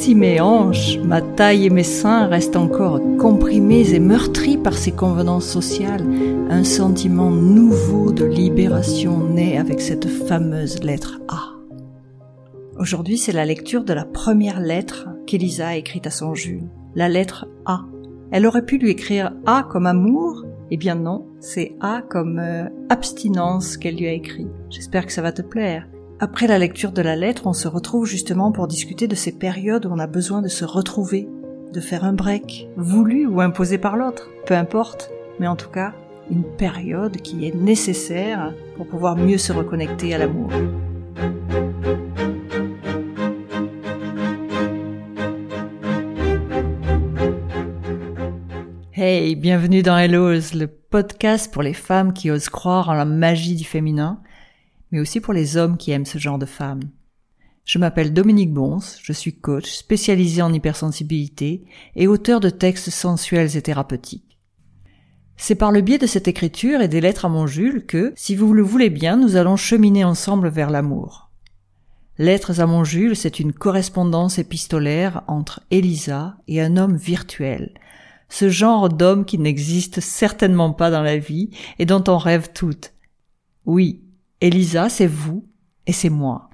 Si mes hanches, ma taille et mes seins restent encore comprimés et meurtris par ces convenances sociales, un sentiment nouveau de libération naît avec cette fameuse lettre A. Aujourd'hui, c'est la lecture de la première lettre qu'Elisa a écrite à son Jules, la lettre A. Elle aurait pu lui écrire A comme amour, eh bien non, c'est A comme euh, abstinence qu'elle lui a écrit. J'espère que ça va te plaire. Après la lecture de la lettre, on se retrouve justement pour discuter de ces périodes où on a besoin de se retrouver, de faire un break, voulu ou imposé par l'autre, peu importe, mais en tout cas, une période qui est nécessaire pour pouvoir mieux se reconnecter à l'amour. Hey, bienvenue dans Hello's, le podcast pour les femmes qui osent croire en la magie du féminin mais aussi pour les hommes qui aiment ce genre de femmes. Je m'appelle Dominique Bons, je suis coach spécialisé en hypersensibilité et auteur de textes sensuels et thérapeutiques. C'est par le biais de cette écriture et des lettres à mon Jules que, si vous le voulez bien, nous allons cheminer ensemble vers l'amour. Lettres à mon Jules, c'est une correspondance épistolaire entre Elisa et un homme virtuel, ce genre d'homme qui n'existe certainement pas dans la vie et dont on rêve toutes. Oui, Elisa, c'est vous et c'est moi.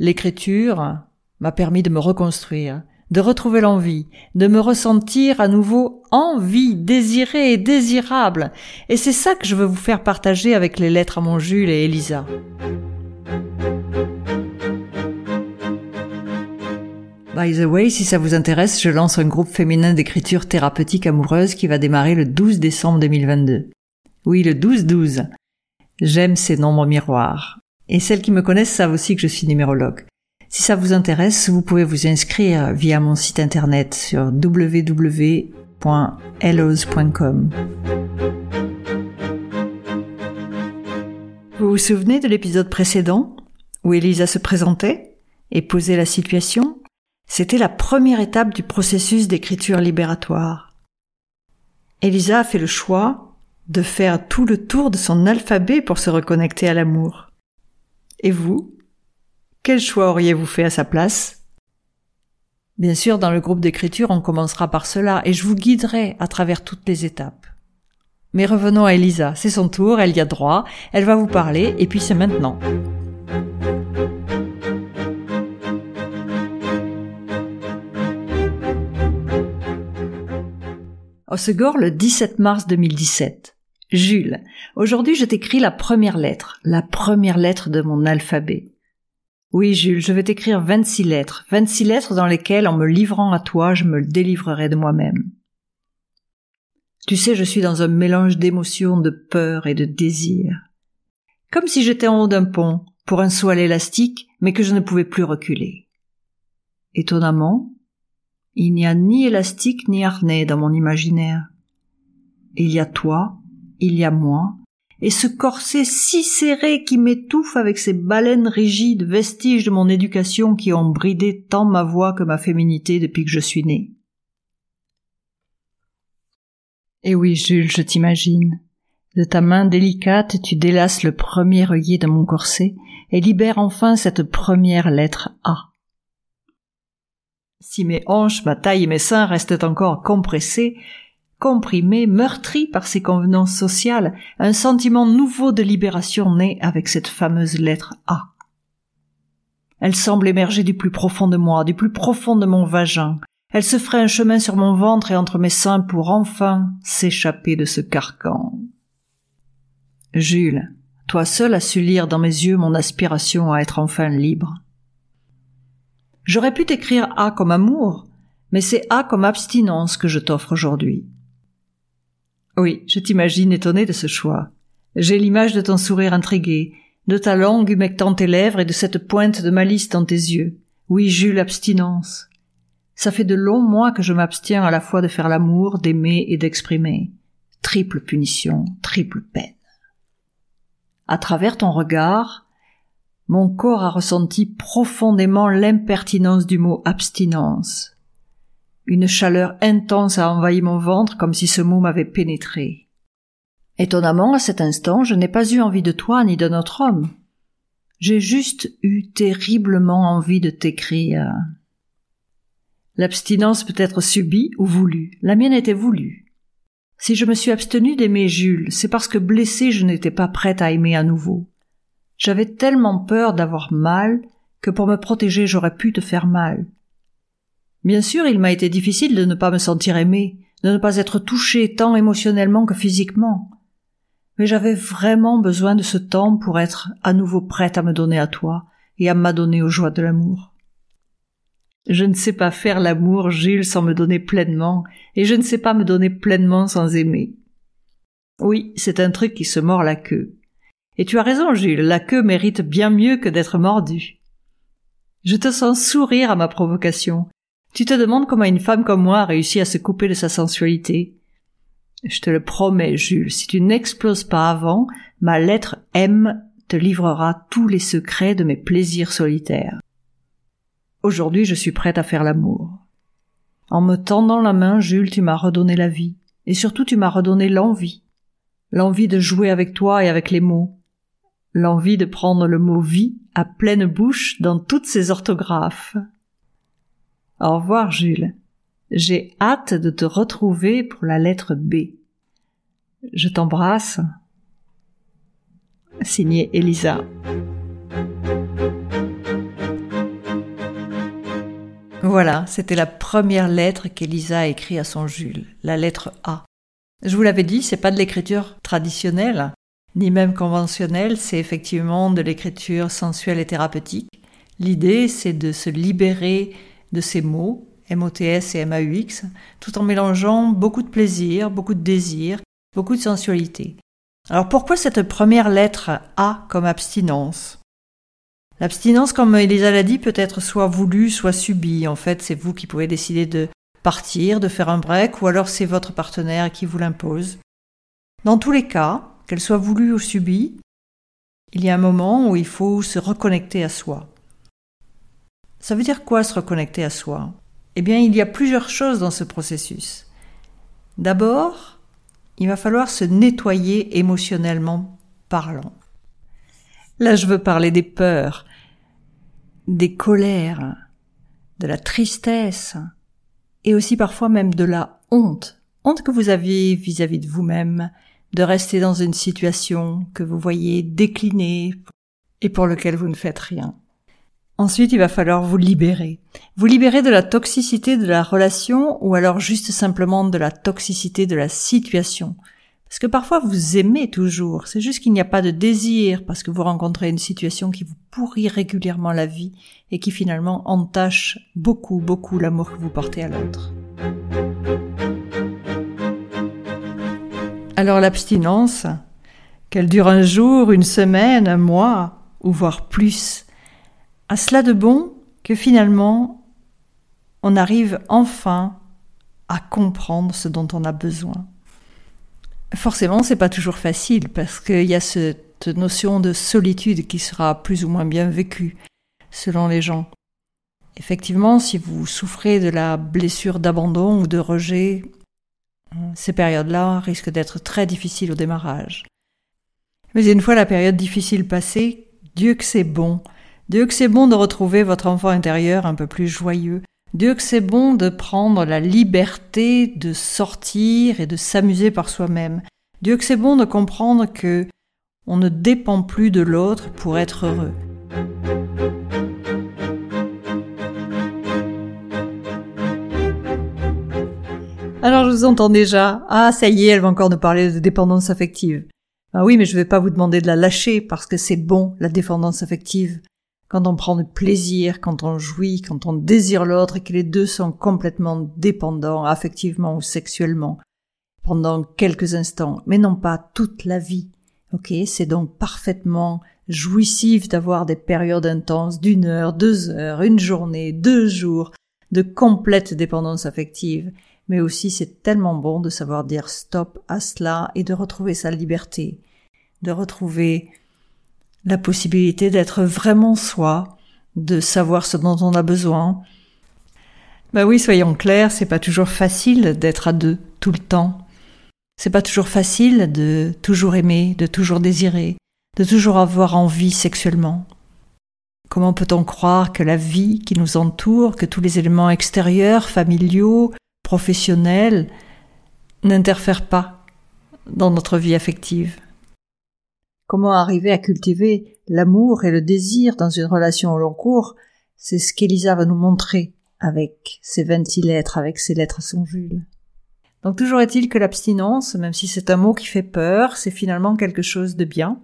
L'écriture m'a permis de me reconstruire, de retrouver l'envie, de me ressentir à nouveau envie, désirée et désirable. Et c'est ça que je veux vous faire partager avec les lettres à mon Jules et Elisa. By the way, si ça vous intéresse, je lance un groupe féminin d'écriture thérapeutique amoureuse qui va démarrer le 12 décembre 2022. Oui, le 12-12. J'aime ces nombres miroirs. Et celles qui me connaissent savent aussi que je suis numérologue. Si ça vous intéresse, vous pouvez vous inscrire via mon site internet sur www.hellos.com. Vous vous souvenez de l'épisode précédent où Elisa se présentait et posait la situation? C'était la première étape du processus d'écriture libératoire. Elisa a fait le choix de faire tout le tour de son alphabet pour se reconnecter à l'amour. Et vous Quel choix auriez-vous fait à sa place? Bien sûr, dans le groupe d'écriture, on commencera par cela, et je vous guiderai à travers toutes les étapes. Mais revenons à Elisa, c'est son tour, elle y a droit, elle va vous parler, et puis c'est maintenant. Osegor le 17 mars 2017. Jules, aujourd'hui je t'écris la première lettre, la première lettre de mon alphabet. Oui, Jules, je vais t'écrire 26 lettres, 26 lettres dans lesquelles, en me livrant à toi, je me délivrerai de moi-même. Tu sais, je suis dans un mélange d'émotions, de peur et de désir. Comme si j'étais en haut d'un pont, pour un saut à l'élastique, mais que je ne pouvais plus reculer. Étonnamment, il n'y a ni élastique ni harnais dans mon imaginaire. Il y a toi, il y a moi, et ce corset si serré qui m'étouffe avec ces baleines rigides, vestiges de mon éducation qui ont bridé tant ma voix que ma féminité depuis que je suis née. Et oui, Jules, je t'imagine. De ta main délicate, tu délasses le premier œillet de mon corset et libères enfin cette première lettre A. Si mes hanches, ma taille et mes seins restent encore compressés, comprimé, meurtri par ces convenances sociales, un sentiment nouveau de libération naît avec cette fameuse lettre A. Elle semble émerger du plus profond de moi, du plus profond de mon vagin. Elle se ferait un chemin sur mon ventre et entre mes seins pour enfin s'échapper de ce carcan. Jules, toi seul as su lire dans mes yeux mon aspiration à être enfin libre. J'aurais pu t'écrire A comme amour, mais c'est A comme abstinence que je t'offre aujourd'hui. Oui, je t'imagine étonné de ce choix. J'ai l'image de ton sourire intrigué, de ta langue humectant tes lèvres et de cette pointe de malice dans tes yeux. Oui, j'eus l'abstinence. Ça fait de longs mois que je m'abstiens à la fois de faire l'amour, d'aimer et d'exprimer. Triple punition, triple peine. À travers ton regard, mon corps a ressenti profondément l'impertinence du mot abstinence. Une chaleur intense a envahi mon ventre comme si ce mot m'avait pénétré. Étonnamment, à cet instant, je n'ai pas eu envie de toi ni de notre homme. J'ai juste eu terriblement envie de t'écrire. L'abstinence peut être subie ou voulue. La mienne était voulue. Si je me suis abstenue d'aimer Jules, c'est parce que blessée je n'étais pas prête à aimer à nouveau. J'avais tellement peur d'avoir mal que pour me protéger j'aurais pu te faire mal. Bien sûr, il m'a été difficile de ne pas me sentir aimée, de ne pas être touchée tant émotionnellement que physiquement. Mais j'avais vraiment besoin de ce temps pour être à nouveau prête à me donner à toi et à m'adonner aux joies de l'amour. Je ne sais pas faire l'amour, Jules, sans me donner pleinement, et je ne sais pas me donner pleinement sans aimer. Oui, c'est un truc qui se mord la queue. Et tu as raison, Jules, la queue mérite bien mieux que d'être mordue. Je te sens sourire à ma provocation. Tu te demandes comment une femme comme moi a réussi à se couper de sa sensualité. Je te le promets, Jules, si tu n'exploses pas avant, ma lettre M te livrera tous les secrets de mes plaisirs solitaires. Aujourd'hui, je suis prête à faire l'amour. En me tendant la main, Jules, tu m'as redonné la vie. Et surtout, tu m'as redonné l'envie. L'envie de jouer avec toi et avec les mots. L'envie de prendre le mot vie à pleine bouche dans toutes ses orthographes. Au revoir, Jules. J'ai hâte de te retrouver pour la lettre B. Je t'embrasse. Signé Elisa. Voilà, c'était la première lettre qu'Elisa a écrite à son Jules, la lettre A. Je vous l'avais dit, c'est pas de l'écriture traditionnelle, ni même conventionnelle, c'est effectivement de l'écriture sensuelle et thérapeutique. L'idée, c'est de se libérer de ces mots, MOTS et MAUX, tout en mélangeant beaucoup de plaisir, beaucoup de désir, beaucoup de sensualité. Alors pourquoi cette première lettre A comme abstinence? L'abstinence, comme Elisa l'a dit, peut être soit voulue, soit subie. En fait, c'est vous qui pouvez décider de partir, de faire un break, ou alors c'est votre partenaire qui vous l'impose. Dans tous les cas, qu'elle soit voulue ou subie, il y a un moment où il faut se reconnecter à soi. Ça veut dire quoi se reconnecter à soi? Eh bien, il y a plusieurs choses dans ce processus. D'abord, il va falloir se nettoyer émotionnellement parlant. Là, je veux parler des peurs, des colères, de la tristesse, et aussi parfois même de la honte, honte que vous aviez vis-à-vis de vous-même, de rester dans une situation que vous voyez décliner et pour lequel vous ne faites rien. Ensuite, il va falloir vous libérer. Vous libérer de la toxicité de la relation ou alors juste simplement de la toxicité de la situation. Parce que parfois vous aimez toujours, c'est juste qu'il n'y a pas de désir parce que vous rencontrez une situation qui vous pourrit régulièrement la vie et qui finalement entache beaucoup, beaucoup l'amour que vous portez à l'autre. Alors l'abstinence, qu'elle dure un jour, une semaine, un mois, ou voire plus, a cela de bon que finalement on arrive enfin à comprendre ce dont on a besoin. Forcément, c'est pas toujours facile parce qu'il y a cette notion de solitude qui sera plus ou moins bien vécue selon les gens. Effectivement, si vous souffrez de la blessure d'abandon ou de rejet, ces périodes-là risquent d'être très difficiles au démarrage. Mais une fois la période difficile passée, Dieu que c'est bon. Dieu que c'est bon de retrouver votre enfant intérieur un peu plus joyeux, Dieu que c'est bon de prendre la liberté de sortir et de s'amuser par soi-même. Dieu que c'est bon de comprendre que on ne dépend plus de l'autre pour être heureux. Alors je vous entends déjà. Ah, ça y est, elle va encore nous parler de dépendance affective. Ah oui, mais je ne vais pas vous demander de la lâcher parce que c'est bon, la dépendance affective quand on prend du plaisir, quand on jouit, quand on désire l'autre et que les deux sont complètement dépendants affectivement ou sexuellement pendant quelques instants, mais non pas toute la vie. Ok, c'est donc parfaitement jouissif d'avoir des périodes intenses d'une heure, deux heures, une journée, deux jours de complète dépendance affective. Mais aussi c'est tellement bon de savoir dire stop à cela et de retrouver sa liberté, de retrouver la possibilité d'être vraiment soi, de savoir ce dont on a besoin. Bah oui, soyons clairs, c'est pas toujours facile d'être à deux tout le temps. C'est pas toujours facile de toujours aimer, de toujours désirer, de toujours avoir envie sexuellement. Comment peut-on croire que la vie qui nous entoure, que tous les éléments extérieurs, familiaux, professionnels, n'interfèrent pas dans notre vie affective? Comment arriver à cultiver l'amour et le désir dans une relation au long cours? C'est ce qu'Elisa va nous montrer avec ses 26 lettres, avec ses lettres à son Jules. Donc toujours est-il que l'abstinence, même si c'est un mot qui fait peur, c'est finalement quelque chose de bien.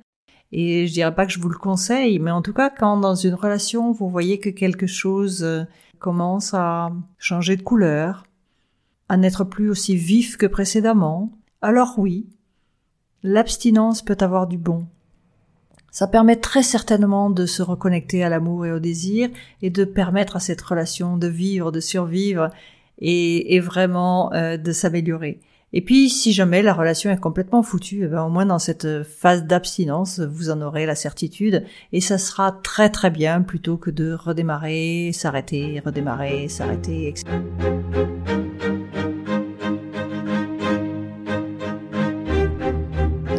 Et je dirais pas que je vous le conseille, mais en tout cas, quand dans une relation, vous voyez que quelque chose euh, commence à changer de couleur, à n'être plus aussi vif que précédemment, alors oui, l'abstinence peut avoir du bon. Ça permet très certainement de se reconnecter à l'amour et au désir et de permettre à cette relation de vivre, de survivre et, vraiment euh, de s'améliorer. Et puis, si jamais la relation est complètement foutue, eh ben, au moins dans cette phase d'abstinence, vous en aurez la certitude, et ça sera très très bien plutôt que de redémarrer, s'arrêter, redémarrer, s'arrêter, etc.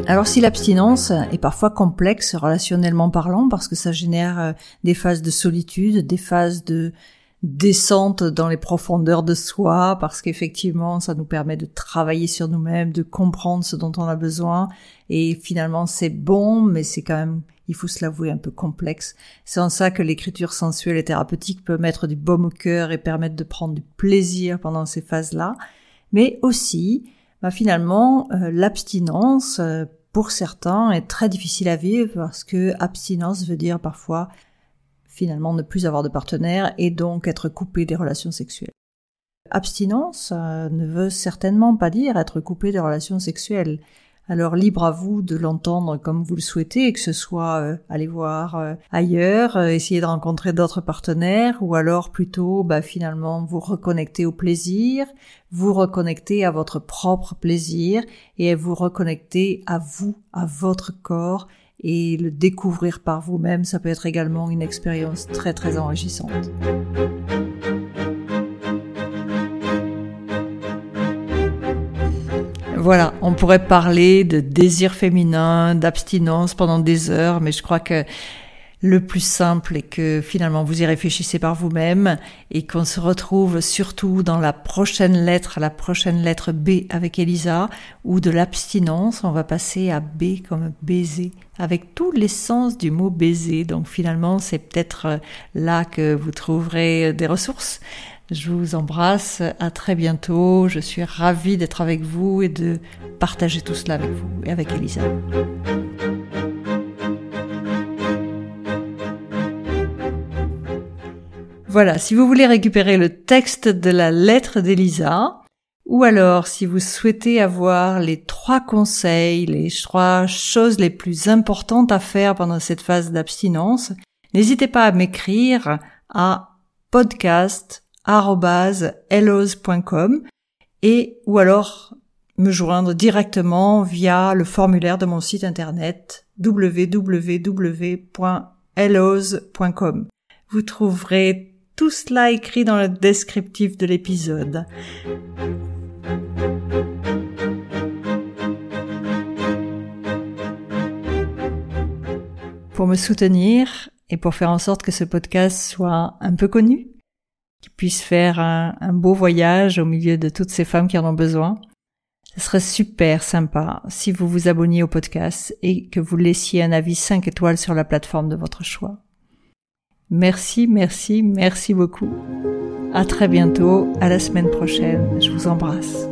Alors si l'abstinence est parfois complexe relationnellement parlant parce que ça génère euh, des phases de solitude, des phases de descente dans les profondeurs de soi parce qu'effectivement ça nous permet de travailler sur nous-mêmes, de comprendre ce dont on a besoin et finalement c'est bon mais c'est quand même il faut se l'avouer un peu complexe. C'est en ça que l'écriture sensuelle et thérapeutique peut mettre du baume au cœur et permettre de prendre du plaisir pendant ces phases-là, mais aussi bah, finalement euh, l'abstinence euh, pour certains est très difficile à vivre parce que abstinence veut dire parfois finalement ne plus avoir de partenaire et donc être coupé des relations sexuelles. Abstinence euh, ne veut certainement pas dire être coupé des relations sexuelles. Alors libre à vous de l'entendre comme vous le souhaitez, que ce soit euh, aller voir euh, ailleurs, essayer de rencontrer d'autres partenaires, ou alors plutôt bah, finalement vous reconnecter au plaisir, vous reconnecter à votre propre plaisir et vous reconnecter à vous, à votre corps et le découvrir par vous-même, ça peut être également une expérience très très enrichissante. Voilà, on pourrait parler de désir féminin, d'abstinence pendant des heures, mais je crois que le plus simple est que finalement vous y réfléchissez par vous-même et qu'on se retrouve surtout dans la prochaine lettre, la prochaine lettre B avec Elisa, ou de l'abstinence, on va passer à B comme baiser, avec tous les sens du mot baiser. Donc finalement, c'est peut-être euh, là que vous trouverez des ressources. Je vous embrasse, à très bientôt. Je suis ravie d'être avec vous et de partager tout cela avec vous et avec Elisa. Voilà, si vous voulez récupérer le texte de la lettre d'Elisa, ou alors si vous souhaitez avoir les trois conseils, les trois choses les plus importantes à faire pendant cette phase d'abstinence, n'hésitez pas à m'écrire à podcast.hellos.com et ou alors me joindre directement via le formulaire de mon site internet www.hellos.com. Vous trouverez tout cela écrit dans le descriptif de l'épisode. Pour me soutenir et pour faire en sorte que ce podcast soit un peu connu, qu'il puisse faire un, un, beau voyage au milieu de toutes ces femmes qui en ont besoin, ce serait super sympa si vous vous abonniez au podcast et que vous laissiez un avis 5 étoiles sur la plateforme de votre choix. Merci, merci, merci beaucoup. À très bientôt, à la semaine prochaine. Je vous embrasse.